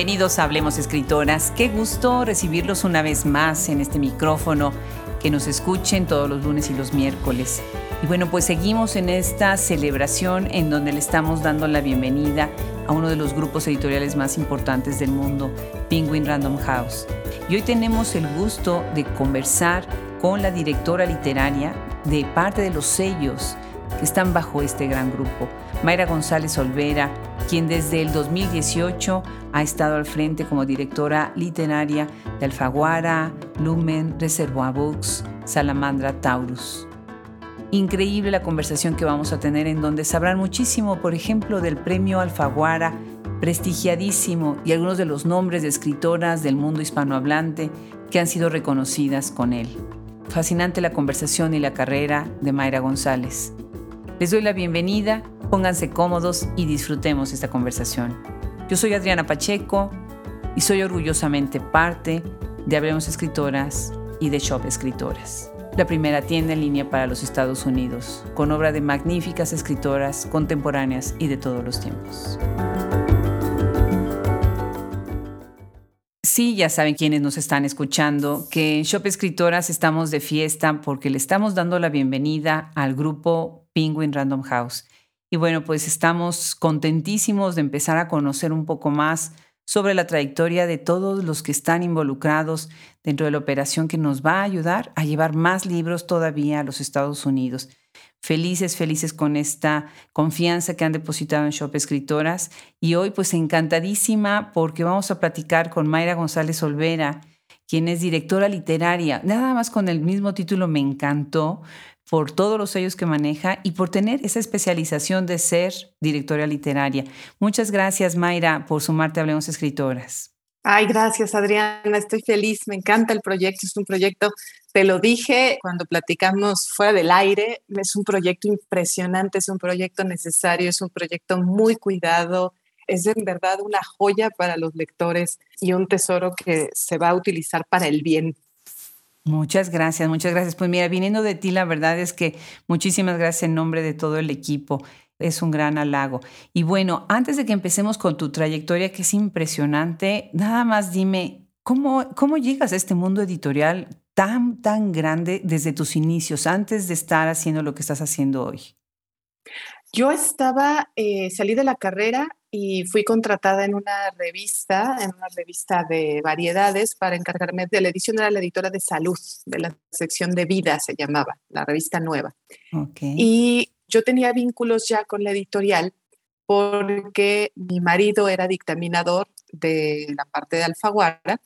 Bienvenidos a Hablemos Escritoras. Qué gusto recibirlos una vez más en este micrófono, que nos escuchen todos los lunes y los miércoles. Y bueno, pues seguimos en esta celebración en donde le estamos dando la bienvenida a uno de los grupos editoriales más importantes del mundo, Penguin Random House. Y hoy tenemos el gusto de conversar con la directora literaria de parte de los sellos que están bajo este gran grupo, Mayra González Olvera, quien desde el 2018 ha estado al frente como directora literaria de Alfaguara, Lumen, Reservoir Books, Salamandra Taurus. Increíble la conversación que vamos a tener en donde sabrán muchísimo, por ejemplo, del premio Alfaguara, prestigiadísimo, y algunos de los nombres de escritoras del mundo hispanohablante que han sido reconocidas con él. Fascinante la conversación y la carrera de Mayra González. Les doy la bienvenida, pónganse cómodos y disfrutemos esta conversación. Yo soy Adriana Pacheco y soy orgullosamente parte de Hablemos Escritoras y de Shop Escritoras la primera tienda en línea para los Estados Unidos, con obra de magníficas escritoras contemporáneas y de todos los tiempos. Sí, ya saben quienes nos están escuchando que en Shop Escritoras estamos de fiesta porque le estamos dando la bienvenida al grupo Penguin Random House. Y bueno, pues estamos contentísimos de empezar a conocer un poco más sobre la trayectoria de todos los que están involucrados dentro de la operación que nos va a ayudar a llevar más libros todavía a los Estados Unidos. Felices, felices con esta confianza que han depositado en Shop Escritoras y hoy pues encantadísima porque vamos a platicar con Mayra González Olvera, quien es directora literaria. Nada más con el mismo título me encantó por todos los sellos que maneja y por tener esa especialización de ser directora literaria. Muchas gracias, Mayra, por sumarte a Hablemos Escritoras. Ay, gracias, Adriana. Estoy feliz. Me encanta el proyecto. Es un proyecto, te lo dije cuando platicamos fuera del aire, es un proyecto impresionante, es un proyecto necesario, es un proyecto muy cuidado. Es en verdad una joya para los lectores y un tesoro que se va a utilizar para el bien Muchas gracias, muchas gracias. Pues mira, viniendo de ti, la verdad es que muchísimas gracias en nombre de todo el equipo. Es un gran halago. Y bueno, antes de que empecemos con tu trayectoria, que es impresionante, nada más dime, ¿cómo, cómo llegas a este mundo editorial tan, tan grande desde tus inicios, antes de estar haciendo lo que estás haciendo hoy? Yo estaba, eh, salí de la carrera y fui contratada en una revista, en una revista de variedades para encargarme de la edición, era la editora de salud, de la sección de vida se llamaba, la revista nueva. Y yo tenía vínculos ya con la editorial porque mi marido era dictaminador de la parte de Alfaguara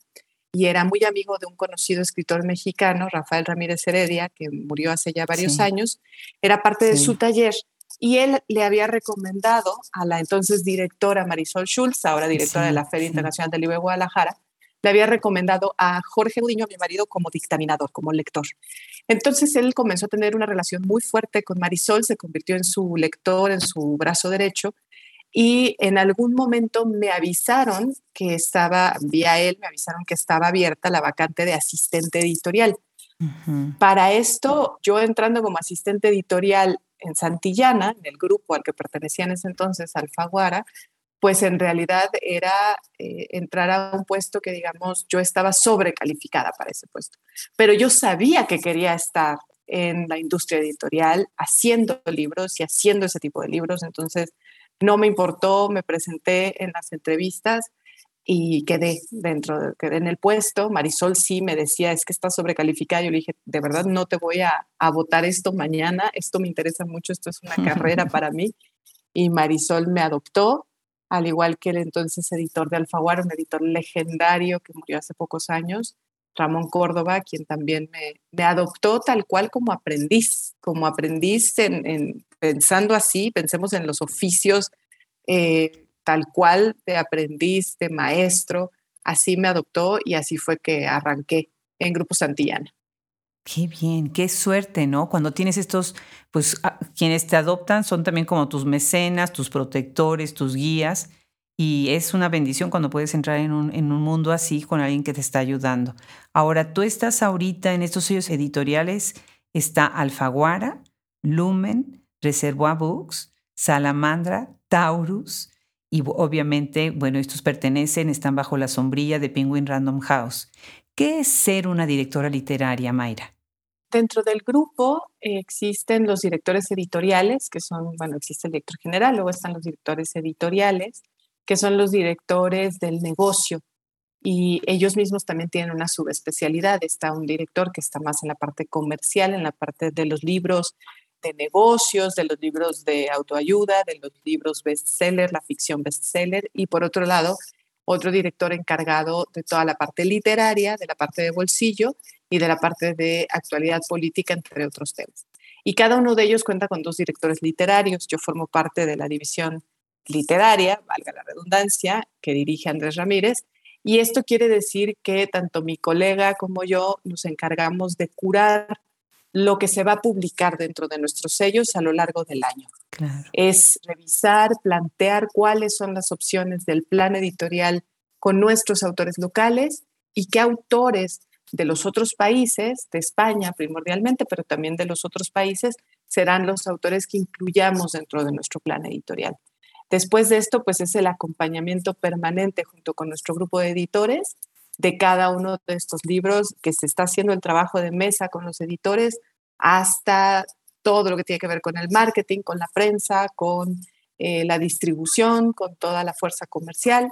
y era muy amigo de un conocido escritor mexicano, Rafael Ramírez Heredia, que murió hace ya varios años. Era parte de su taller y él le había recomendado a la entonces directora Marisol Schulz, ahora directora de la Feria Internacional del Libro de Guadalajara, le había recomendado a Jorge Gudiño, mi marido, como dictaminador, como lector. Entonces él comenzó a tener una relación muy fuerte con Marisol, se convirtió en su lector, en su brazo derecho, y en algún momento me avisaron que estaba, vía él, me avisaron que estaba abierta la vacante de asistente editorial. Para esto, yo entrando como asistente editorial en Santillana, en el grupo al que pertenecía en ese entonces, Alfaguara, pues en realidad era eh, entrar a un puesto que, digamos, yo estaba sobrecalificada para ese puesto. Pero yo sabía que quería estar en la industria editorial haciendo libros y haciendo ese tipo de libros, entonces no me importó, me presenté en las entrevistas y quedé dentro, quedé en el puesto. Marisol sí me decía, es que estás sobrecalificada. Yo le dije, de verdad no te voy a, a votar esto mañana, esto me interesa mucho, esto es una carrera para mí. Y Marisol me adoptó, al igual que el entonces editor de Alfaguara, un editor legendario que murió hace pocos años, Ramón Córdoba, quien también me, me adoptó tal cual como aprendiz, como aprendiz en, pensando así, pensemos en los oficios. Eh, tal cual de aprendiz, de maestro, así me adoptó y así fue que arranqué en Grupo Santillana. Qué bien, qué suerte, ¿no? Cuando tienes estos, pues ah, quienes te adoptan son también como tus mecenas, tus protectores, tus guías, y es una bendición cuando puedes entrar en un, en un mundo así con alguien que te está ayudando. Ahora, tú estás ahorita en estos sellos editoriales, está Alfaguara, Lumen, Reservoir Books, Salamandra, Taurus, y obviamente, bueno, estos pertenecen, están bajo la sombrilla de Penguin Random House. ¿Qué es ser una directora literaria, Mayra? Dentro del grupo existen los directores editoriales, que son, bueno, existe el director general, luego están los directores editoriales, que son los directores del negocio. Y ellos mismos también tienen una subespecialidad. Está un director que está más en la parte comercial, en la parte de los libros de negocios, de los libros de autoayuda, de los libros bestseller, la ficción bestseller. Y por otro lado, otro director encargado de toda la parte literaria, de la parte de bolsillo y de la parte de actualidad política, entre otros temas. Y cada uno de ellos cuenta con dos directores literarios. Yo formo parte de la división literaria, valga la redundancia, que dirige Andrés Ramírez. Y esto quiere decir que tanto mi colega como yo nos encargamos de curar lo que se va a publicar dentro de nuestros sellos a lo largo del año. Es revisar, plantear cuáles son las opciones del plan editorial con nuestros autores locales y qué autores de los otros países, de España primordialmente, pero también de los otros países, serán los autores que incluyamos dentro de nuestro plan editorial. Después de esto, pues es el acompañamiento permanente junto con nuestro grupo de editores de cada uno de estos libros, que se está haciendo el trabajo de mesa con los editores, hasta todo lo que tiene que ver con el marketing, con la prensa, con eh, la distribución, con toda la fuerza comercial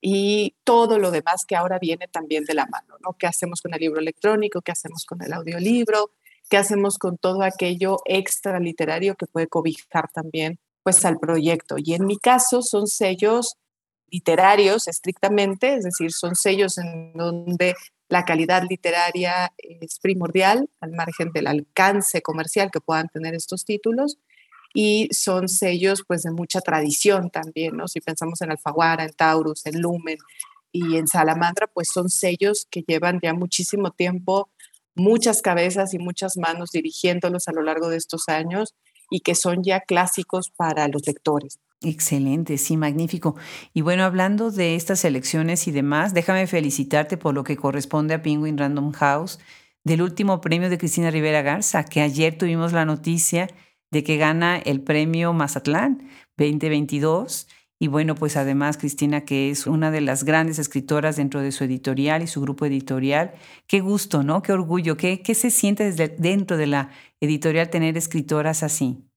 y todo lo demás que ahora viene también de la mano, ¿no? ¿Qué hacemos con el libro electrónico? ¿Qué hacemos con el audiolibro? ¿Qué hacemos con todo aquello extra literario que puede cobijar también pues al proyecto? Y en mi caso son sellos literarios estrictamente, es decir, son sellos en donde la calidad literaria es primordial al margen del alcance comercial que puedan tener estos títulos y son sellos pues de mucha tradición también, ¿no? Si pensamos en Alfaguara, en Taurus, en Lumen y en Salamandra, pues son sellos que llevan ya muchísimo tiempo, muchas cabezas y muchas manos dirigiéndolos a lo largo de estos años y que son ya clásicos para los lectores. Excelente, sí, magnífico. Y bueno, hablando de estas elecciones y demás, déjame felicitarte por lo que corresponde a Penguin Random House del último premio de Cristina Rivera Garza, que ayer tuvimos la noticia de que gana el premio Mazatlán 2022. Y bueno, pues además Cristina, que es una de las grandes escritoras dentro de su editorial y su grupo editorial, qué gusto, ¿no? Qué orgullo, qué, qué se siente desde dentro de la editorial tener escritoras así.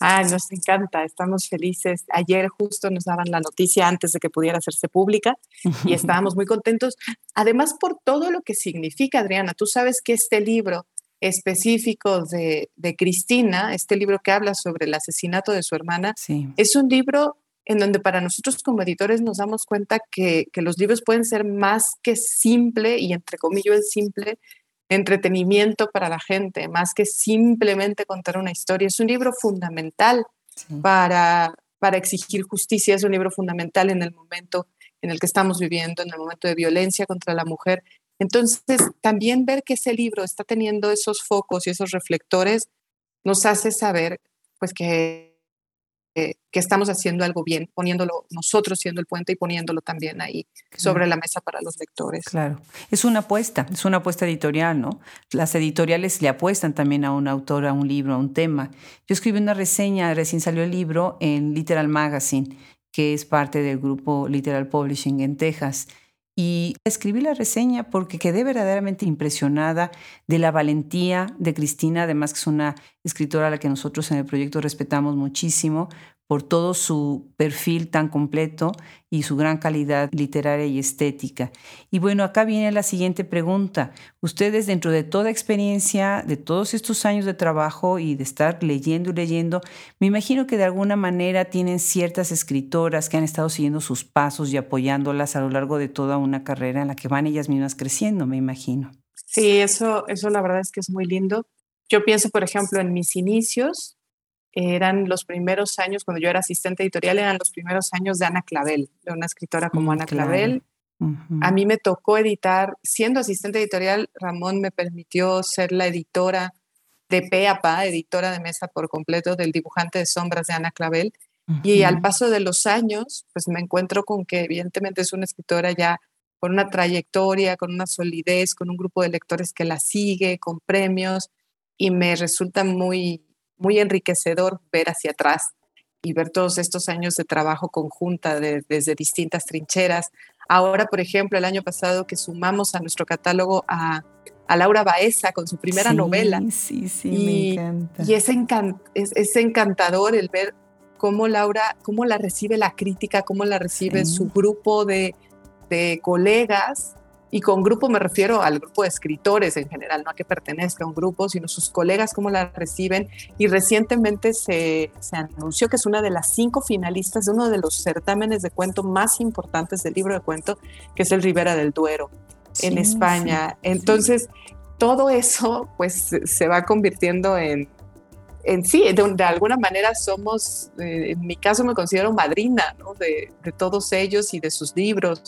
Ah, nos encanta, estamos felices. Ayer justo nos daban la noticia antes de que pudiera hacerse pública y estábamos muy contentos. Además, por todo lo que significa, Adriana, tú sabes que este libro específico de, Cristina, este libro que habla sobre el asesinato de su hermana, es un libro en donde para nosotros como editores nos damos cuenta que, que los libros pueden ser más que simple, y entre comillas simple, entretenimiento para la gente, más que simplemente contar una historia. Es un libro fundamental para, para exigir justicia, es un libro fundamental en el momento en el que estamos viviendo, en el momento de violencia contra la mujer. Entonces, también ver que ese libro está teniendo esos focos y esos reflectores nos hace saber pues que que, estamos haciendo algo bien, poniéndolo nosotros siendo el puente y poniéndolo también ahí sobre la mesa para los lectores. Claro, es una apuesta, es una apuesta editorial, ¿no? Las editoriales le apuestan también a un autor, a un libro, a un tema. Yo escribí una reseña, recién salió el libro en Literal Magazine, que es parte del grupo Literal Publishing en Texas. Y escribí la reseña porque quedé verdaderamente impresionada de la valentía de Cristina, además que es una escritora a la que nosotros en el proyecto respetamos muchísimo, por todo su perfil tan completo y su gran calidad literaria y estética. Y bueno, acá viene la siguiente pregunta. Ustedes dentro de toda experiencia, de todos estos años de trabajo y de estar leyendo y leyendo, me imagino que de alguna manera tienen ciertas escritoras que han estado siguiendo sus pasos y apoyándolas a lo largo de toda una carrera en la que van ellas mismas creciendo, me imagino. Sí, eso, eso la verdad es que es muy lindo. Yo pienso, por ejemplo, en mis inicios, eran los primeros años, cuando yo era asistente editorial, eran los primeros años de Ana Clavel, de una escritora como mm, Ana Clavel. A mí me tocó editar, siendo asistente editorial, Ramón me permitió ser la editora de PEAPA, editora de mesa por completo del dibujante de sombras de Ana Clavel. Y al paso de los años, pues me encuentro con que evidentemente es una escritora ya con una trayectoria, con una solidez, con un grupo de lectores que la sigue, con premios, y me resulta muy, muy enriquecedor ver hacia atrás y ver todos estos años de trabajo conjunta desde distintas trincheras. Ahora, por ejemplo, el año pasado que sumamos a nuestro catálogo a, Laura Baeza con su primera novela. Sí, sí, y, me encanta. Y es, es, encantador el ver cómo Laura, cómo la recibe la crítica, cómo la recibe su grupo de, de colegas y con grupo me refiero al grupo de escritores en general, no a que pertenezca a un grupo, sino sus colegas, cómo la reciben. Y recientemente se, se, anunció que es una de las cinco finalistas de uno de los certámenes de cuento más importantes del libro de cuento, que es el Ribera del Duero, en España. Entonces, todo eso pues se va convirtiendo en, en sí, de, alguna manera somos, eh, en mi caso me considero madrina de, de todos ellos y de sus libros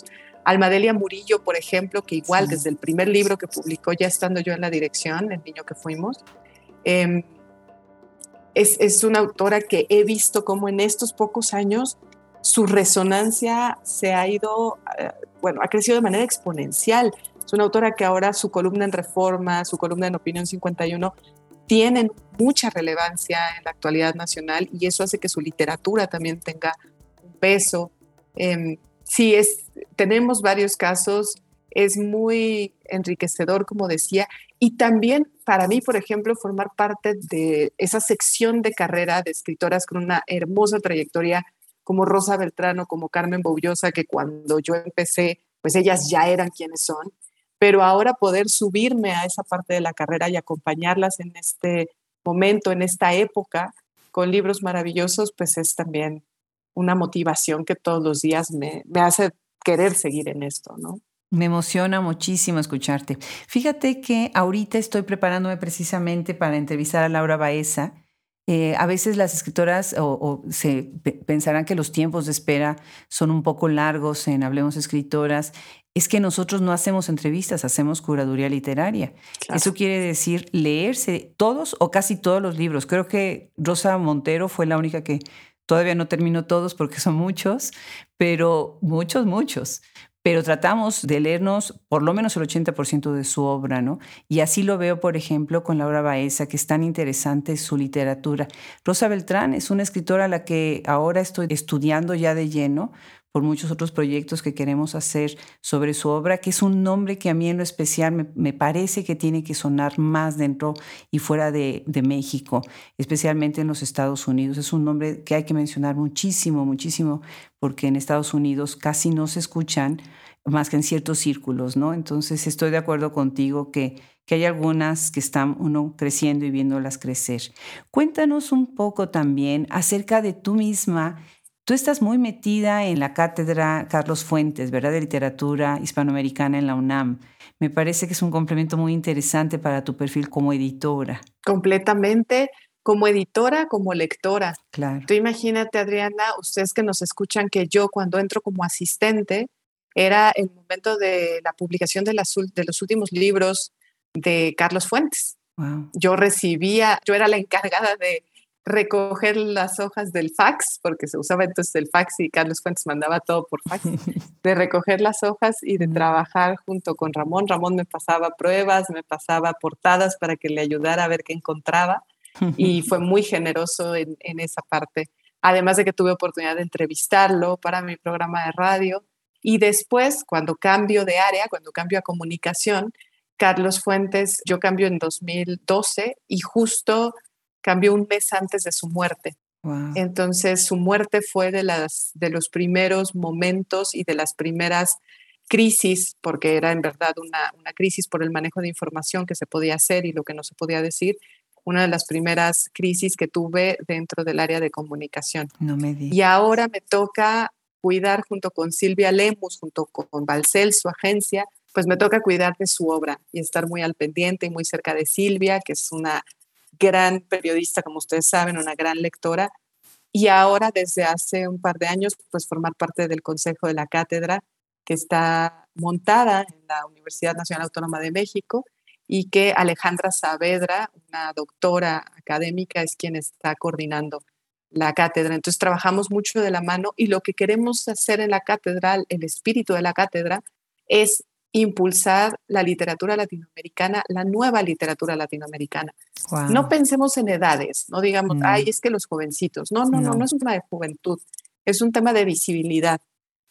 Almadelia Murillo, por ejemplo, que igual desde el primer libro que publicó, ya estando yo en la dirección, El niño que fuimos, em, es, una autora que he visto como en estos pocos años su resonancia se ha ido, eh, bueno, ha crecido de manera exponencial. Es una autora que ahora su columna en Reforma, su columna en Opinión 51, tienen mucha relevancia en la actualidad nacional y eso hace que su literatura también tenga un peso. Em, sí, es, tenemos varios casos, es muy enriquecedor, como decía, y también para mí, por ejemplo, formar parte de esa sección de carrera de escritoras con una hermosa trayectoria como Rosa Beltrano, como Carmen Boullosa, que cuando yo empecé, pues ellas ya eran quienes son, pero ahora poder subirme a esa parte de la carrera y acompañarlas en este momento, en esta época, con libros maravillosos, pues es también una motivación que todos los días me, hace querer seguir en esto, ¿no? Me emociona muchísimo escucharte. Fíjate que ahorita estoy preparándome precisamente para entrevistar a Laura Baeza. Eh, a veces las escritoras o, se pensarán que los tiempos de espera son un poco largos en Hablemos Escritoras. Es que nosotros no hacemos entrevistas, hacemos curaduría literaria. Eso quiere decir leerse todos o casi todos los libros. Creo que Rosa Montero fue la única que Todavía no termino todos porque son muchos, pero muchos, muchos. Pero tratamos de leernos por lo menos el 80% de su obra, ¿no? Y así lo veo, por ejemplo, con Laura Baeza, que es tan interesante su literatura. Rosa Beltrán es una escritora a la que ahora estoy estudiando ya de lleno, por muchos otros proyectos que queremos hacer sobre su obra, que es un nombre que a mí en lo especial me, parece que tiene que sonar más dentro y fuera de, México, especialmente en los Estados Unidos. Es un nombre que hay que mencionar muchísimo, muchísimo, porque en Estados Unidos casi no se escuchan más que en ciertos círculos, ¿no? Entonces estoy de acuerdo contigo que, que hay algunas que están uno creciendo y viéndolas crecer. Cuéntanos un poco también acerca de tú misma Tú estás muy metida en la cátedra Carlos Fuentes, ¿verdad? De literatura hispanoamericana en la UNAM. Me parece que es un complemento muy interesante para tu perfil como editora. Completamente, como editora, como lectora. Claro. Tú imagínate, Adriana, ustedes que nos escuchan, que yo cuando entro como asistente, era el momento de la publicación de, de los últimos libros de Carlos Fuentes. Yo recibía, yo era la encargada de recoger las hojas del fax, porque se usaba entonces el fax y Carlos Fuentes mandaba todo por fax, de recoger las hojas y de trabajar junto con Ramón. Ramón me pasaba pruebas, me pasaba portadas para que le ayudara a ver qué encontraba y fue muy generoso en, en esa parte. Además de que tuve oportunidad de entrevistarlo para mi programa de radio y después, cuando cambio de área, cuando cambio a comunicación, Carlos Fuentes, yo cambio en 2012 y justo cambió un mes antes de su muerte. Entonces, su muerte fue de, las, de los primeros momentos y de las primeras crisis, porque era en verdad una, una, crisis por el manejo de información que se podía hacer y lo que no se podía decir, una de las primeras crisis que tuve dentro del área de comunicación. No me y ahora me toca cuidar junto con Silvia Lemus, junto con Balcel, su agencia, pues me toca cuidar de su obra y estar muy al pendiente y muy cerca de Silvia, que es una gran periodista, como ustedes saben, una gran lectora, y ahora desde hace un par de años, pues formar parte del Consejo de la Cátedra, que está montada en la Universidad Nacional Autónoma de México y que Alejandra Saavedra, una doctora académica, es quien está coordinando la cátedra. Entonces trabajamos mucho de la mano y lo que queremos hacer en la cátedra, el espíritu de la cátedra, es impulsar la literatura latinoamericana, la nueva literatura latinoamericana. No pensemos en edades, no digamos, ay, es que los jovencitos. No, no, no, no, es un tema de juventud, es un tema de visibilidad.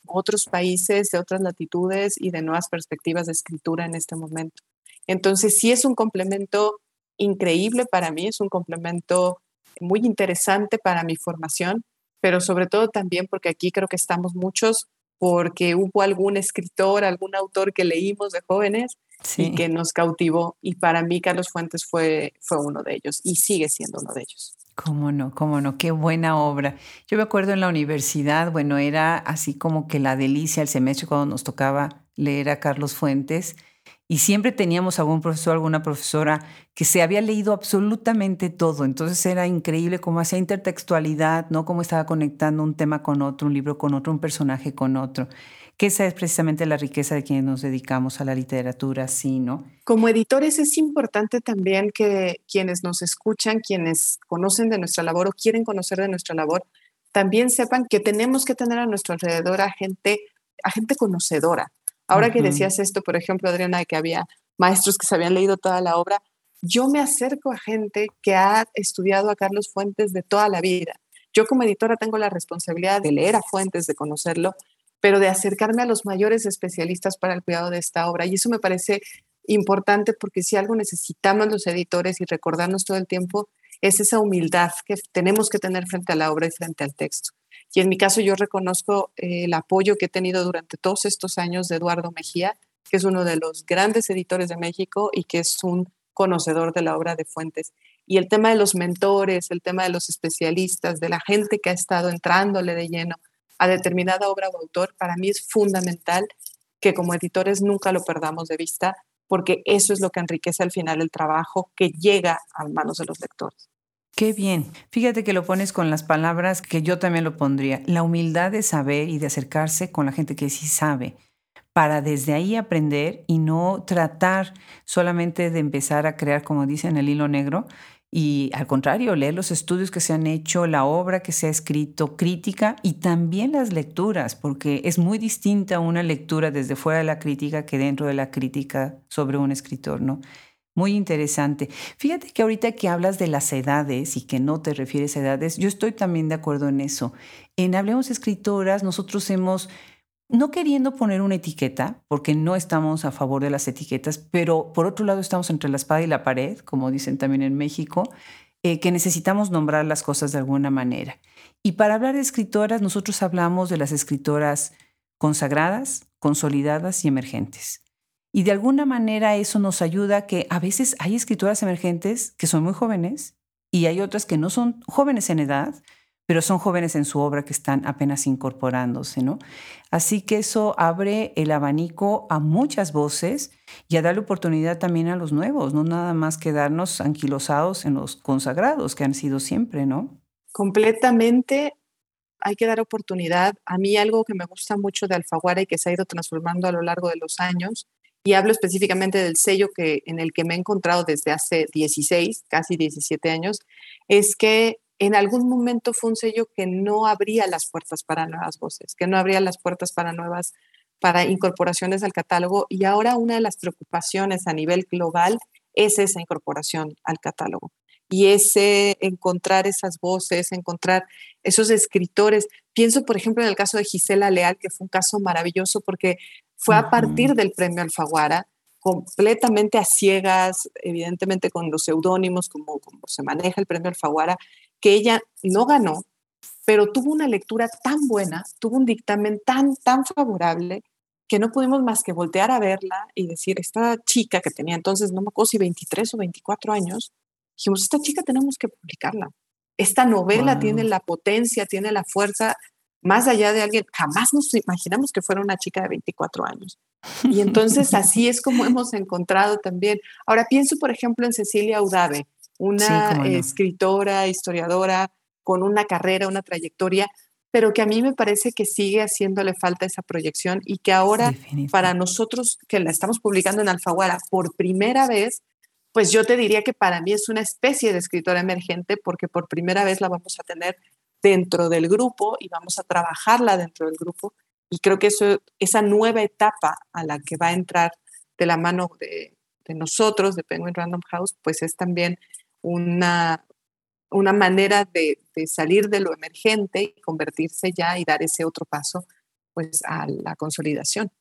Otros países, de otras latitudes y de nuevas perspectivas de escritura en este momento. Entonces, sí es un complemento increíble para mí, es un complemento muy interesante para mi formación, pero sobre todo también porque aquí creo que estamos muchos porque hubo algún escritor, algún autor que leímos de jóvenes y que nos cautivó. Y para mí Carlos Fuentes fue, fue uno de ellos y sigue siendo uno de ellos. Cómo no, cómo no, qué buena obra. Yo me acuerdo en la universidad, bueno, era así como que la delicia el semestre cuando nos tocaba leer a Carlos Fuentes y siempre teníamos algún profesor, alguna profesora que se había leído absolutamente todo. Entonces era increíble cómo hacía intertextualidad, ¿no? Cómo estaba conectando un tema con otro, un libro con otro, un personaje con otro. Que esa es precisamente la riqueza de quienes nos dedicamos a la literatura, sí, ¿no? Como editores es importante también que quienes nos escuchan, quienes conocen de nuestra labor o quieren conocer de nuestra labor, también sepan que tenemos que tener a nuestro alrededor a gente, a gente conocedora, Ahora que decías esto, por ejemplo, Adriana, de que había maestros que se habían leído toda la obra, yo me acerco a gente que ha estudiado a Carlos Fuentes de toda la vida. Yo como editora tengo la responsabilidad de leer a Fuentes, de conocerlo, pero de acercarme a los mayores especialistas para el cuidado de esta obra. Y eso me parece importante porque si algo necesitamos los editores y recordarnos todo el tiempo, es esa humildad que tenemos que tener frente a la obra y frente al texto. Y en mi caso yo reconozco eh, el apoyo que he tenido durante todos estos años de Eduardo Mejía, que es uno de los grandes editores de México y que es un conocedor de la obra de Fuentes. Y el tema de los mentores, el tema de los especialistas, de la gente que ha estado entrándole de lleno a determinada obra o autor, para mí es fundamental que como editores nunca lo perdamos de vista, porque eso es lo que enriquece al final el trabajo que llega a manos de los lectores. Qué bien. Fíjate que lo pones con las palabras que yo también lo pondría. La humildad de saber y de acercarse con la gente que sí sabe para desde ahí aprender y no tratar solamente de empezar a crear, como dicen, el hilo negro, y al contrario, leer los estudios que se han hecho, la obra que se ha escrito, crítica y también las lecturas, porque es muy distinta una lectura desde fuera de la crítica que dentro de la crítica sobre un escritor, ¿no? Muy interesante. Fíjate que ahorita que hablas de las edades y que no te refieres a edades, yo estoy también de acuerdo en eso. En Hablemos Escritoras, nosotros hemos, no queriendo poner una etiqueta, porque no estamos a favor de las etiquetas, pero por otro lado estamos entre la espada y la pared, como dicen también en México, eh, que necesitamos nombrar las cosas de alguna manera. Y para hablar de escritoras, nosotros hablamos de las escritoras consagradas, consolidadas y emergentes. Y de alguna manera eso nos ayuda que a veces hay escritoras emergentes que son muy jóvenes y hay otras que no son jóvenes en edad, pero son jóvenes en su obra que están apenas incorporándose, ¿no? Así que eso abre el abanico a muchas voces y a darle oportunidad también a los nuevos, no nada más quedarnos anquilosados en los consagrados que han sido siempre, ¿no? Completamente hay que dar oportunidad. A mí algo que me gusta mucho de Alfaguara y que se ha ido transformando a lo largo de los años y hablo específicamente del sello que, en el que me he encontrado desde hace 16, casi 17 años, es que en algún momento fue un sello que no abría las puertas para nuevas voces, que no abría las puertas para nuevas, para incorporaciones al catálogo. Y ahora una de las preocupaciones a nivel global es esa incorporación al catálogo. Y ese encontrar esas voces, encontrar esos escritores. Pienso, por ejemplo, en el caso de Gisela Leal, que fue un caso maravilloso porque fue a partir del premio Alfaguara, completamente a ciegas, evidentemente con los seudónimos, como, como se maneja el premio Alfaguara, que ella no ganó, pero tuvo una lectura tan buena, tuvo un dictamen tan, tan favorable, que no pudimos más que voltear a verla y decir, esta chica que tenía entonces, no me acuerdo si 23 o 24 años, dijimos, esta chica tenemos que publicarla. Esta novela tiene la potencia, tiene la fuerza más allá de alguien, jamás nos imaginamos que fuera una chica de 24 años. Y entonces así es como hemos encontrado también. Ahora pienso, por ejemplo, en Cecilia Udave, una escritora, historiadora con una carrera, una trayectoria, pero que a mí me parece que sigue haciéndole falta esa proyección y que ahora para nosotros que la estamos publicando en Alfaguara por primera vez, pues yo te diría que para mí es una especie de escritora emergente porque por primera vez la vamos a tener dentro del grupo y vamos a trabajarla dentro del grupo. Y creo que eso, esa nueva etapa a la que va a entrar de la mano de, nosotros, de Penguin Random House, pues es también una, una manera de, salir de lo emergente y convertirse ya y dar ese otro paso pues a la consolidación.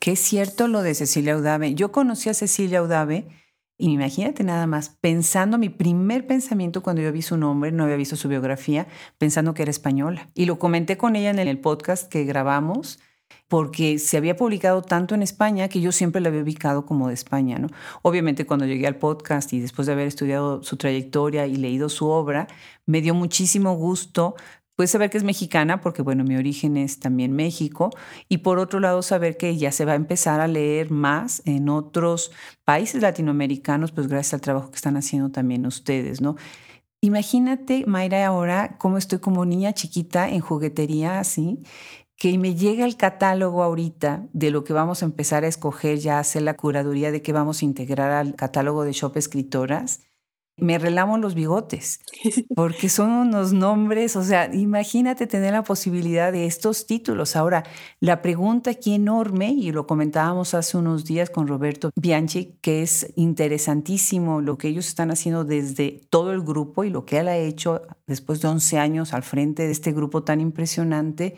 Qué es cierto lo de Cecilia Udave. Yo conocí a Cecilia Udave imagínate nada más, pensando, mi primer pensamiento cuando yo vi su nombre, no había visto su biografía, pensando que era española. Y lo comenté con ella en el podcast que grabamos, porque se había publicado tanto en España que yo siempre la había ubicado como de España, ¿no? Obviamente cuando llegué al podcast y después de haber estudiado su trayectoria y leído su obra, me dio muchísimo gusto Puedes saber que es mexicana porque, bueno, mi origen es también México. Y por otro lado, saber que ya se va a empezar a leer más en otros países latinoamericanos, pues gracias al trabajo que están haciendo también ustedes, ¿no? Imagínate, Mayra, ahora cómo estoy como niña chiquita en juguetería, así, que me llega el catálogo ahorita de lo que vamos a empezar a escoger, ya hacer la curaduría de qué vamos a integrar al catálogo de Shop Escritoras me relamo los bigotes, porque son unos nombres, o sea, imagínate tener la posibilidad de estos títulos. Ahora, la pregunta aquí enorme, y lo comentábamos hace unos días con Roberto Bianchi, que es interesantísimo lo que ellos están haciendo desde todo el grupo y lo que él ha hecho después de 11 años al frente de este grupo tan impresionante,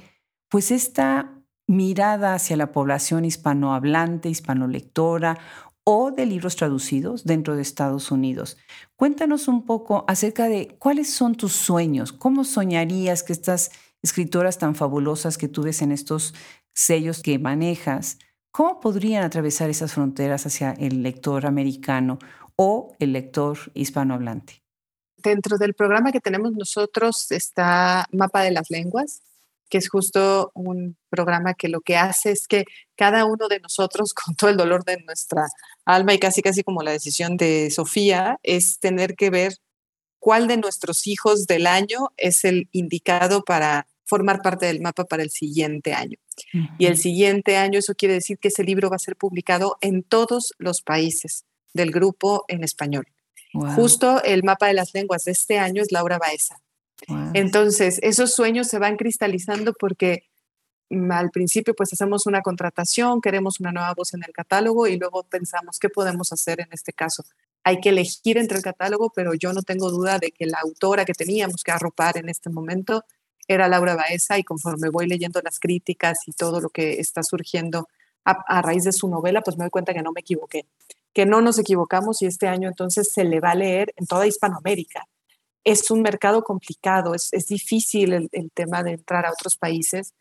pues esta mirada hacia la población hispanohablante, hispanolectora o de libros traducidos dentro de Estados Unidos. Cuéntanos un poco acerca de cuáles son tus sueños, cómo soñarías que estas escritoras tan fabulosas que tú ves en estos sellos que manejas, cómo podrían atravesar esas fronteras hacia el lector americano o el lector hispanohablante. Dentro del programa que tenemos nosotros está Mapa de las Lenguas, que es justo un programa que lo que hace es que cada uno de nosotros, con todo el dolor de nuestra alma y casi casi como la decisión de Sofía, es tener que ver cuál de nuestros hijos del año es el indicado para formar parte del mapa para el siguiente año. Y el siguiente año, eso quiere decir que ese libro va a ser publicado en todos los países del grupo en español. Justo el mapa de las lenguas de este año es Laura Baeza. Entonces, esos sueños se van cristalizando porque mm, al principio pues hacemos una contratación, queremos una nueva voz en el catálogo y luego pensamos qué podemos hacer en este caso. Hay que elegir entre el catálogo, pero yo no tengo duda de que la autora que teníamos que arropar en este momento era Laura Baeza y conforme voy leyendo las críticas y todo lo que está surgiendo a, a raíz de su novela, pues me doy cuenta que no me equivoqué, que no nos equivocamos y este año entonces se le va a leer en toda Hispanoamérica es un mercado complicado, es, difícil el, tema de entrar a otros países.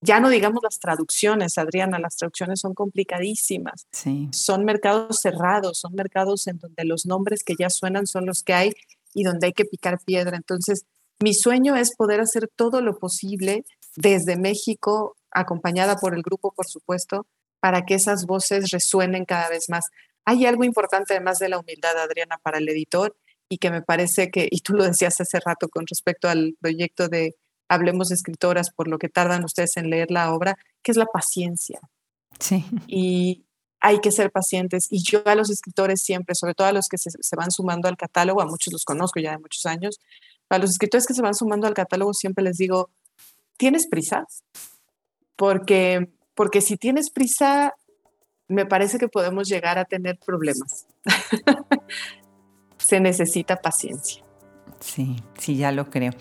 Ya no digamos las traducciones, Adriana, las traducciones son complicadísimas. Son mercados cerrados, son mercados en donde los nombres que ya suenan son los que hay y donde hay que picar piedra. Entonces, mi sueño es poder hacer todo lo posible desde México, acompañada por el grupo, por supuesto, para que esas voces resuenen cada vez más. Hay algo importante además de la humildad, Adriana, para el editor, y que me parece que, y tú lo decías hace rato con respecto al proyecto de Hablemos Escritoras, por lo que tardan ustedes en leer la obra, que es la paciencia. Sí. Y hay que ser pacientes. Y yo a los escritores siempre, sobre todo a los que se, van sumando al catálogo, a muchos los conozco ya de muchos años, a los escritores que se van sumando al catálogo siempre les digo, ¿tienes prisa? Porque, porque si tienes prisa, me parece que podemos llegar a tener problemas. se necesita paciencia. Sí, sí, ya lo creo.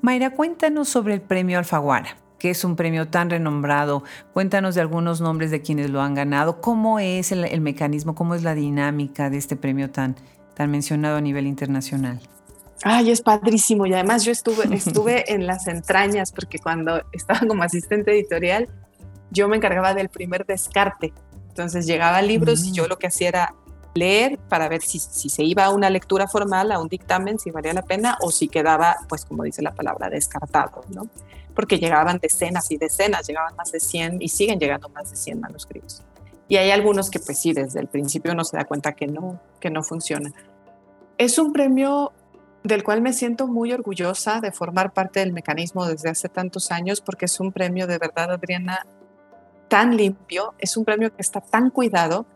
Mayra, cuéntanos sobre el premio Alfaguara, que es un premio tan renombrado. Cuéntanos de algunos nombres de quienes lo han ganado. ¿Cómo es el, mecanismo, cómo es la dinámica de este premio tan, tan mencionado a nivel internacional? Ay, es padrísimo. Y además yo estuve, estuve en las entrañas porque cuando estaba como asistente editorial, yo me encargaba del primer descarte. Entonces llegaba libros y yo mm. lo que hacía era leer para ver si, se iba a una lectura formal, a un dictamen, si valía la pena o si quedaba, pues como dice la palabra, descartado, ¿no? Porque llegaban decenas y decenas, llegaban más de 100 y siguen llegando más de 100 manuscritos. Y hay algunos que pues sí, desde el principio uno se da cuenta que no, que no funciona. Es un premio del cual me siento muy orgullosa de formar parte del mecanismo desde hace tantos años, porque es un premio de verdad, Adriana, tan limpio, es un premio que está tan cuidado,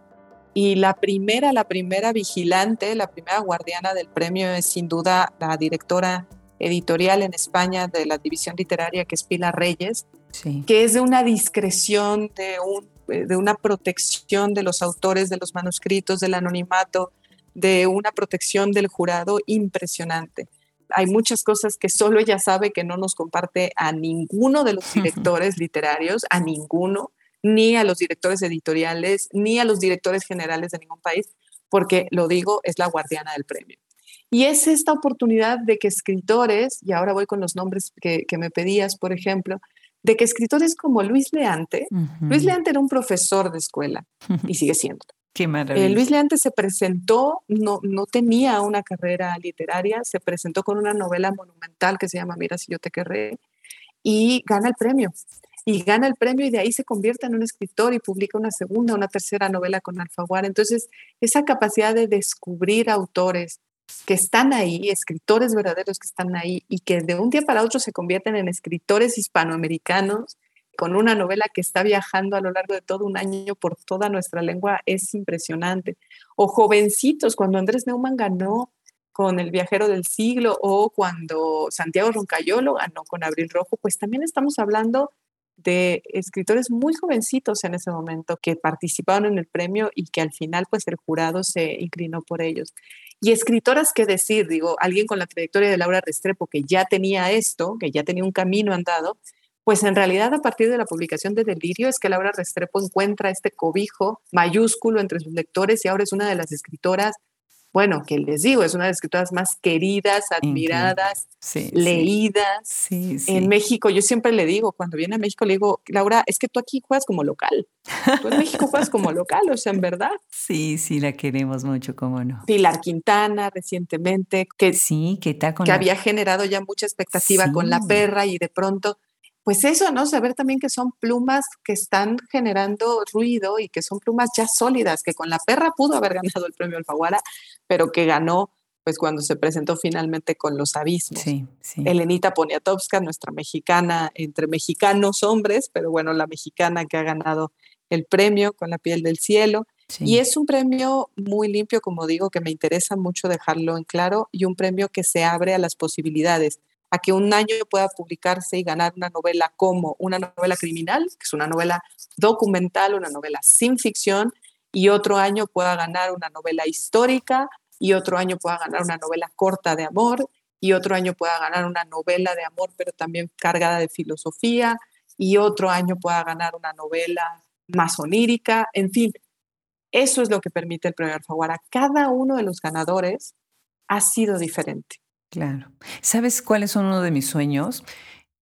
y la primera, la primera vigilante, la primera guardiana del premio es sin duda la directora editorial en España de la división literaria, que es Pilar Reyes, que es de una discreción, de, un, de una protección de los autores de los manuscritos, del anonimato, de una protección del jurado impresionante. Hay muchas cosas que solo ella sabe que no nos comparte a ninguno de los directores literarios, a ninguno, ni a los directores editoriales, ni a los directores generales de ningún país, porque lo digo, es la guardiana del premio. Y es esta oportunidad de que escritores, y ahora voy con los nombres que, me pedías, por ejemplo, de que escritores como Luis Leante, Luis Leante era un profesor de escuela y sigue siendo. Qué maravilla. Eh, Luis Leante se presentó, no, no tenía una carrera literaria, se presentó con una novela monumental que se llama Mira si yo te querré y gana el premio y gana el premio y de ahí se convierte en un escritor y publica una segunda, una tercera novela con Alfaguara. Entonces, esa capacidad de descubrir autores que están ahí, escritores verdaderos que están ahí y que de un día para otro se convierten en escritores hispanoamericanos con una novela que está viajando a lo largo de todo un año por toda nuestra lengua es impresionante. O jovencitos, cuando Andrés Neumann ganó con El viajero del siglo o cuando Santiago Roncayolo ganó con Abril Rojo, pues también estamos hablando de escritores muy jovencitos en ese momento que participaron en el premio y que al final pues el jurado se inclinó por ellos. Y escritoras, ¿qué decir? Digo, alguien con la trayectoria de Laura Restrepo que ya tenía esto, que ya tenía un camino andado, pues en realidad a partir de la publicación de Delirio es que Laura Restrepo encuentra este cobijo mayúsculo entre sus lectores y ahora es una de las escritoras bueno, que les digo, es una de las escritoras más queridas, admiradas, leídas. En México, yo siempre le digo, cuando viene a México, le digo, Laura, es que tú aquí juegas como local. Tú en México juegas como local, o sea, en verdad. Sí, sí, la queremos mucho, cómo no. Pilar Quintana, recientemente, que, sí, que, está con que había generado ya mucha expectativa con la perra y de pronto pues eso, ¿no? Saber también que son plumas que están generando ruido y que son plumas ya sólidas, que con la perra pudo haber ganado el premio Alfaguara, pero que ganó pues cuando se presentó finalmente con los abismos. Sí, sí. Elenita Poniatowska, nuestra mexicana, entre mexicanos hombres, pero bueno, la mexicana que ha ganado el premio con la piel del cielo. Y es un premio muy limpio, como digo, que me interesa mucho dejarlo en claro, y un premio que se abre a las posibilidades a que un año pueda publicarse y ganar una novela como una novela criminal, que es una novela documental, una novela sin ficción, y otro año pueda ganar una novela histórica, y otro año pueda ganar una novela corta de amor, y otro año pueda ganar una novela de amor, pero también cargada de filosofía, y otro año pueda ganar una novela más onírica, en fin. Eso es lo que permite el premio Alfaguara. Cada uno de los ganadores ha sido diferente. Claro. ¿Sabes cuáles son uno de mis sueños?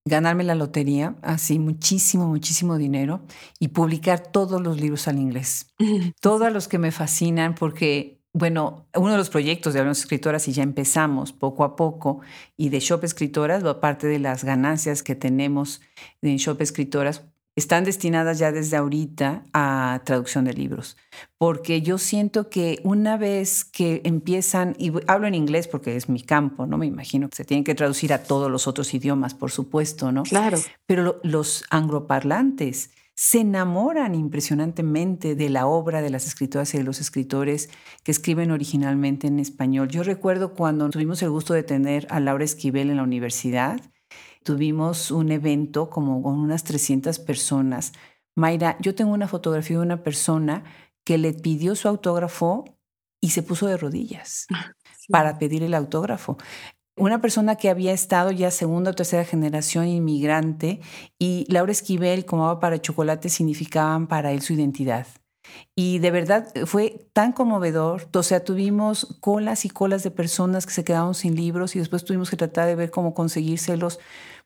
Ganarme la lotería, así muchísimo, muchísimo dinero y publicar todos los libros al inglés. Todos los que me fascinan porque, bueno, uno de los proyectos de Hablamos Escritoras y ya empezamos poco a poco y de Shop Escritoras, aparte de las ganancias que tenemos en Shop Escritoras, están destinadas ya desde ahorita a traducción de libros, porque yo siento que una vez que empiezan, y hablo en inglés porque es mi campo, ¿no? Me imagino que se tienen que traducir a todos los otros idiomas, por supuesto, ¿no? Claro. Pero los angloparlantes se enamoran impresionantemente de la obra de las escritoras y de los escritores que escriben originalmente en español. Yo recuerdo cuando tuvimos el gusto de tener a Laura Esquivel en la universidad, tuvimos un evento como con unas 300 personas. Mayra, yo tengo una fotografía de una persona que le pidió su autógrafo y se puso de rodillas para pedir el autógrafo. Una persona que había estado ya segunda o tercera generación inmigrante y Laura Esquivel como para chocolate significaban para él su identidad. Y de verdad fue tan conmovedor. O sea, tuvimos colas y colas de personas que se quedaron sin libros y después tuvimos que tratar de ver cómo conseguírselos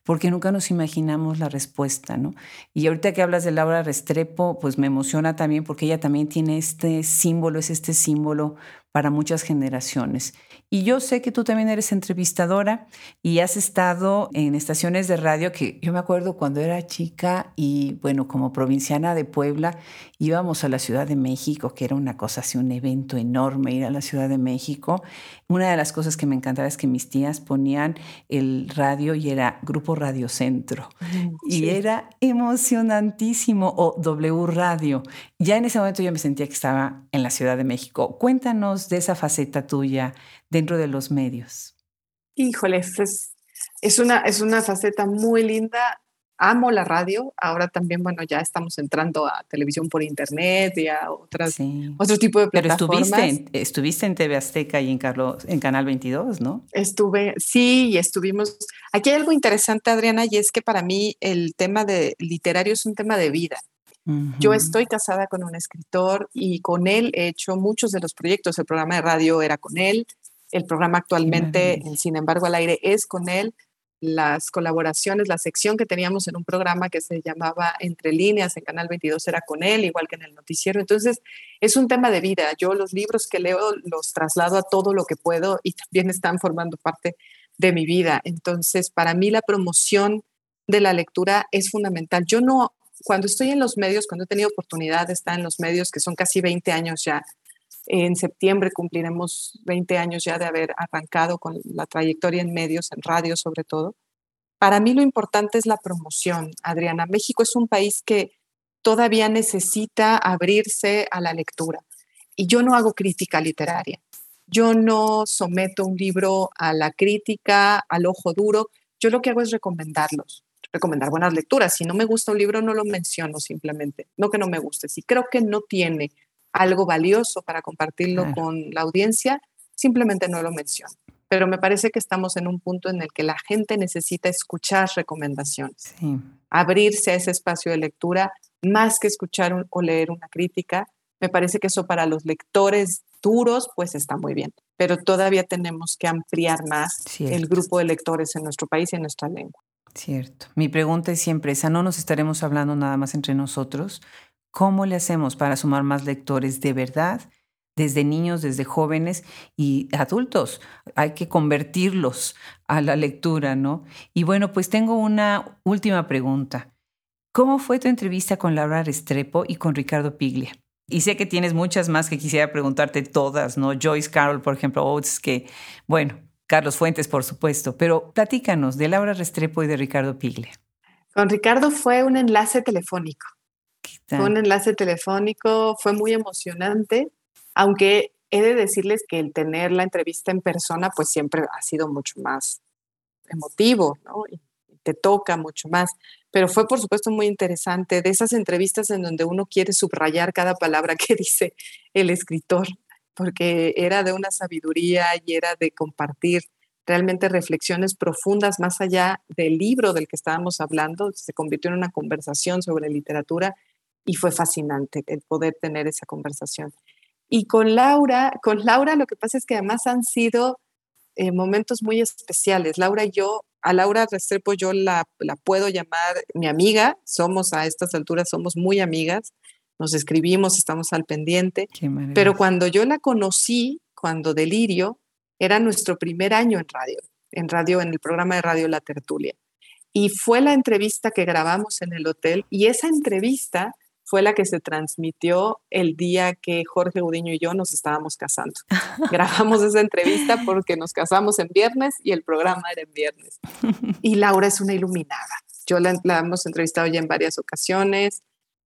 porque nunca nos imaginamos la respuesta, ¿no? Y ahorita que hablas de Laura Restrepo, pues me emociona también porque ella también tiene este símbolo, es este símbolo para muchas generaciones. Y yo sé que tú también eres entrevistadora y has estado en estaciones de radio que yo me acuerdo cuando era chica y bueno, como provinciana de Puebla, íbamos a la Ciudad de México, que era una cosa así, un evento enorme ir a la Ciudad de México. Una de las cosas que me encantaba es que mis tías ponían el radio y era Grupo Radio Centro. Y era emocionantísimo, o W Radio. Ya en ese momento yo me sentía que estaba en la Ciudad de México. Cuéntanos de esa faceta tuya dentro de los medios? Híjole, es, es, una, es una faceta muy linda. amo la radio. Ahora también, bueno, ya estamos entrando a televisión por internet y a otras, otro tipo de plataformas. Pero estuviste, estuviste en TV Azteca y en, Carlos, en Canal 22, ¿no? Estuve, sí, y estuvimos. Aquí hay algo interesante, Adriana, y es que para mí el tema de literario es un tema de vida. Yo estoy casada con un escritor y con él he hecho muchos de los proyectos. El programa de radio era con él, el programa actualmente, sin embargo, al aire es con él las colaboraciones, la sección que teníamos en un programa que se llamaba Entre líneas en Canal 22 era con él, igual que en el noticiero. Entonces, es un tema de vida. Yo los libros que leo los traslado a todo lo que puedo y también están formando parte de mi vida. Entonces, para mí la promoción de la lectura es fundamental. Yo no, cuando estoy en los medios, cuando he tenido oportunidad de estar en los medios, que son casi 20 años ya, en septiembre cumpliremos 20 años ya de haber arrancado con la trayectoria en medios, en radio sobre todo. Para mí lo importante es la promoción, Adriana. México es un país que todavía necesita abrirse a la lectura. Y yo no hago crítica literaria. Yo no someto un libro a la crítica, al ojo duro. Yo lo que hago es recomendarlos, recomendar buenas lecturas. Si no me gusta un libro, no lo menciono simplemente. No que no me guste. Si creo que no tiene algo valioso para compartirlo con la audiencia, simplemente no lo menciono. Pero me parece que estamos en un punto en el que la gente necesita escuchar recomendaciones, abrirse a ese espacio de lectura, más que escuchar o leer una crítica. Me parece que eso para los lectores duros, pues está muy bien. Pero todavía tenemos que ampliar más el grupo de lectores en nuestro país y en nuestra lengua. Cierto. Mi pregunta es siempre esa, no nos estaremos hablando nada más entre nosotros, ¿Cómo le hacemos para sumar más lectores de verdad? Desde niños, desde jóvenes y adultos. Hay que convertirlos a la lectura, ¿no? Y bueno, pues tengo una última pregunta. ¿Cómo fue tu entrevista con Laura Restrepo y con Ricardo Piglia? Y sé que tienes muchas más que quisiera preguntarte todas, ¿no? Joyce Carol, por ejemplo, Oates, que, bueno, Carlos Fuentes, por supuesto, pero platícanos de Laura Restrepo y de Ricardo Piglia. Con Ricardo fue un enlace telefónico. Fue un enlace telefónico, fue muy emocionante, aunque he de decirles que el tener la entrevista en persona pues siempre ha sido mucho más emotivo, ¿no? Y te toca mucho más, pero fue por supuesto muy interesante de esas entrevistas en donde uno quiere subrayar cada palabra que dice el escritor, porque era de una sabiduría y era de compartir realmente reflexiones profundas más allá del libro del que estábamos hablando, se convirtió en una conversación sobre literatura y fue fascinante el poder tener esa conversación. Y con Laura, con Laura lo que pasa es que además han sido eh, momentos muy especiales. Laura y yo, a Laura Restrepo yo la, la puedo llamar mi amiga, somos a estas alturas, somos muy amigas, nos escribimos, estamos al pendiente, pero cuando yo la conocí, cuando Delirio, era nuestro primer año en radio, en radio, en el programa de radio La Tertulia. Y fue la entrevista que grabamos en el hotel y esa entrevista fue la que se transmitió el día que Jorge Udiño y yo nos estábamos casando. Grabamos esa entrevista porque nos casamos en viernes y el programa era en viernes. Y Laura es una iluminada. Yo la, hemos entrevistado ya en varias ocasiones.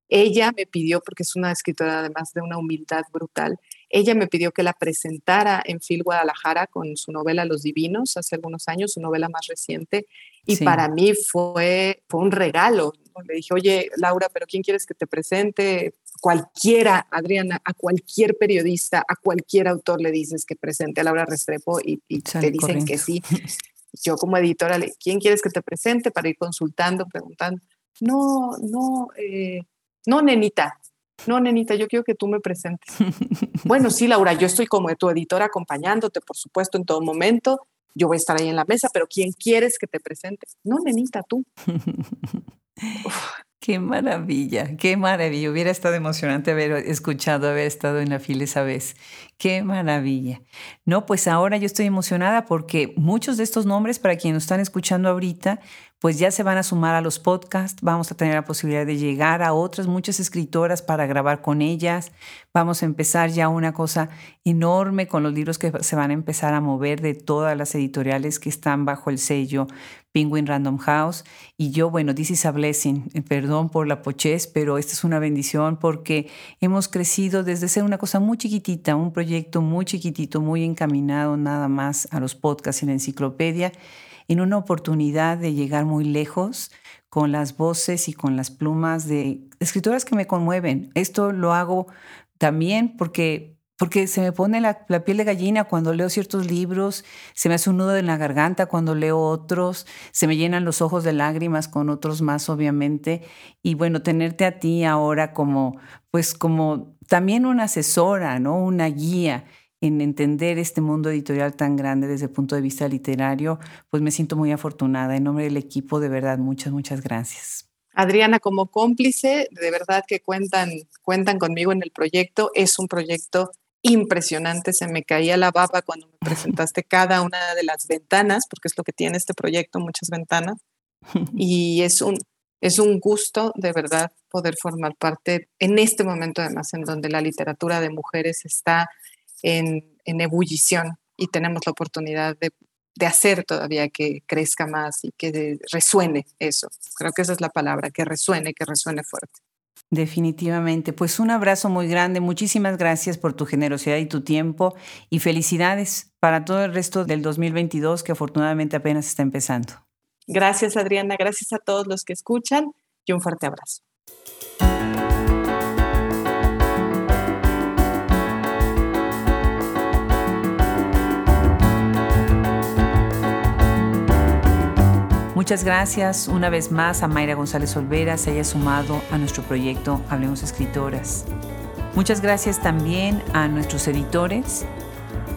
Ella me pidió, porque es una escritora además de una humildad brutal, ella me pidió que la presentara en Phil Guadalajara con su novela Los Divinos hace algunos años, su novela más reciente, y para mí fue, fue un regalo. Le dije, oye, Laura, pero ¿quién quieres que te presente? Cualquiera, Adriana, a cualquier periodista, a cualquier autor le dices que presente a Laura Restrepo y, te dicen que sí. Yo como editora, le, ¿quién quieres que te presente para ir consultando, preguntando? No, no, eh, no, nenita, no, nenita, yo quiero que tú me presentes. bueno, sí, Laura, yo estoy como tu editora acompañándote, por supuesto, en todo momento. Yo voy a estar ahí en la mesa, pero ¿quién quieres que te presente? No, nenita, tú. Qué maravilla, qué maravilla. Hubiera estado emocionante haber escuchado, haber estado en la fila esa vez. Qué maravilla. No, pues ahora yo estoy emocionada porque muchos de estos nombres, para quienes nos están escuchando ahorita, pues ya se van a sumar a los podcasts, vamos a tener la posibilidad de llegar a otras muchas escritoras para grabar con ellas, vamos a empezar ya una cosa enorme con los libros que se van a empezar a mover de todas las editoriales que están bajo el sello Penguin Random House. Y yo, bueno, this is a blessing, eh, perdón por la pochez, pero esta es una bendición porque hemos crecido desde ser una cosa muy chiquitita, un proyecto muy chiquitito, muy encaminado nada más a los podcasts y la enciclopedia en una oportunidad de llegar muy lejos con las voces y con las plumas de escritoras que me conmueven. Esto lo hago también porque, porque se me pone la, piel de gallina cuando leo ciertos libros, se me hace un nudo en la garganta cuando leo otros, se me llenan los ojos de lágrimas con otros más, obviamente. Y bueno, tenerte a ti ahora como, pues como también una asesora, ¿no? Una guía en entender este mundo editorial tan grande desde el punto de vista literario, pues me siento muy afortunada. En nombre del equipo, de verdad, muchas, muchas gracias. Adriana, como cómplice, de verdad que cuentan, cuentan conmigo en el proyecto. Es un proyecto impresionante. Se me caía la baba cuando me presentaste cada una de las ventanas, porque es lo que tiene este proyecto, muchas ventanas. Y es un, es un gusto, de verdad, poder formar parte en este momento, además, en donde la literatura de mujeres está en, ebullición y tenemos la oportunidad de, de, hacer todavía que crezca más y que resuene eso. Creo que esa es la palabra, que resuene, que resuene fuerte. Definitivamente. Pues un abrazo muy grande. Muchísimas gracias por tu generosidad y tu tiempo y felicidades para todo el resto del 2022 que afortunadamente apenas está empezando. Gracias Adriana, gracias a todos los que escuchan y un fuerte abrazo. Muchas gracias una vez más a Mayra González Olvera se haya sumado a nuestro proyecto Hablemos Escritoras. Muchas gracias también a nuestros editores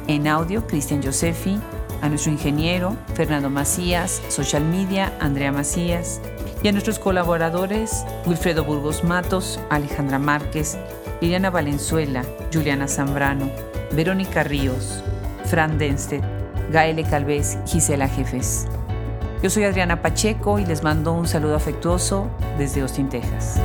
en audio, Cristian Josefi, a nuestro ingeniero, Fernando Macías, social media, Andrea Macías, y a nuestros colaboradores, Wilfredo Burgos Matos, Alejandra Márquez, Liliana Valenzuela, Juliana Zambrano, Verónica Ríos, Fran Denstedt, Gaele Calvez, Gisela Jefes. Yo soy Adriana Pacheco y les mando un saludo afectuoso desde Austin, Texas.